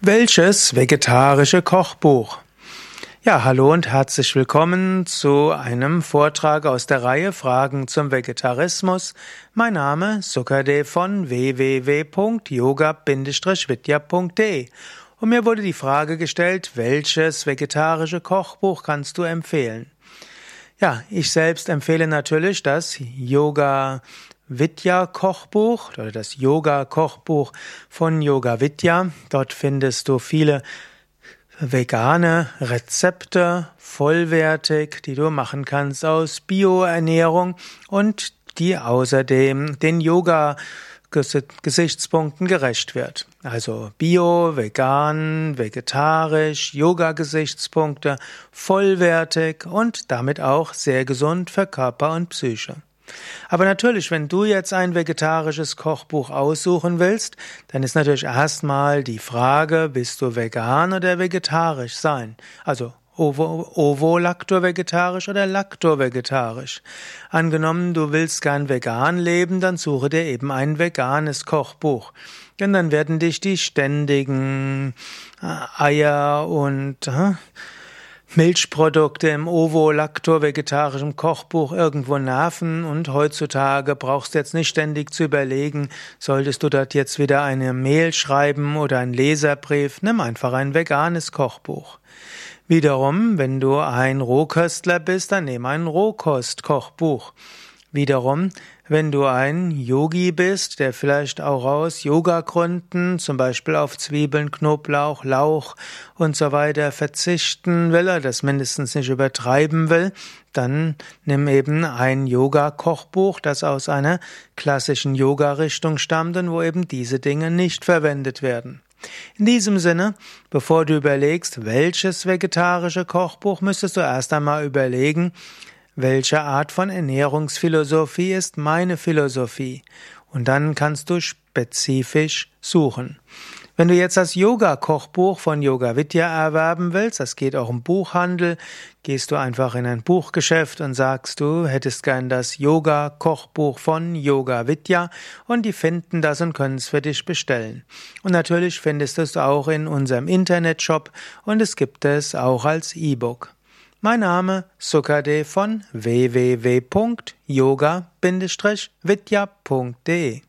Welches vegetarische Kochbuch? Ja, hallo und herzlich willkommen zu einem Vortrag aus der Reihe Fragen zum Vegetarismus. Mein Name Sukadev von www.yoga-vidya.de und mir wurde die Frage gestellt, welches vegetarische Kochbuch kannst du empfehlen? Ja, ich selbst empfehle natürlich das Yoga Vidya Kochbuch oder das Yoga Kochbuch von Yoga Vidya. Dort findest du viele vegane Rezepte, vollwertig, die du machen kannst aus Bioernährung und die außerdem den Yoga Gesichtspunkten gerecht wird. Also Bio, vegan, vegetarisch, Yoga-Gesichtspunkte, vollwertig und damit auch sehr gesund für Körper und Psyche. Aber natürlich, wenn du jetzt ein vegetarisches Kochbuch aussuchen willst, dann ist natürlich erstmal die Frage, bist du vegan oder vegetarisch sein? Also Ovo-Lacto-vegetarisch oder Lacto-vegetarisch. Angenommen, du willst gern vegan leben, dann suche dir eben ein veganes Kochbuch. Denn dann werden dich die ständigen äh, Eier und äh, Milchprodukte im Ovo-Lacto-vegetarischen Kochbuch irgendwo nerven und heutzutage brauchst du jetzt nicht ständig zu überlegen, solltest du dort jetzt wieder eine Mail schreiben oder einen Leserbrief, nimm einfach ein veganes Kochbuch. Wiederum, wenn du ein Rohköstler bist, dann nimm ein Rohkost-Kochbuch. Wiederum, wenn du ein Yogi bist, der vielleicht auch aus Yoga-Gründen, zum Beispiel auf Zwiebeln, Knoblauch, Lauch und so weiter verzichten will, oder das mindestens nicht übertreiben will, dann nimm eben ein Yoga-Kochbuch, das aus einer klassischen Yoga-Richtung stammt und wo eben diese Dinge nicht verwendet werden. In diesem Sinne, bevor du überlegst, welches vegetarische Kochbuch, müsstest du erst einmal überlegen, welche Art von Ernährungsphilosophie ist meine Philosophie? Und dann kannst du spezifisch suchen. Wenn du jetzt das Yoga-Kochbuch von Yoga Vidya erwerben willst, das geht auch im Buchhandel, gehst du einfach in ein Buchgeschäft und sagst, du hättest gern das Yoga-Kochbuch von Yoga Vidya und die finden das und können es für dich bestellen. Und natürlich findest du es auch in unserem Internetshop und es gibt es auch als E-Book. Mein Name Sukade von www.yoga-vidya.de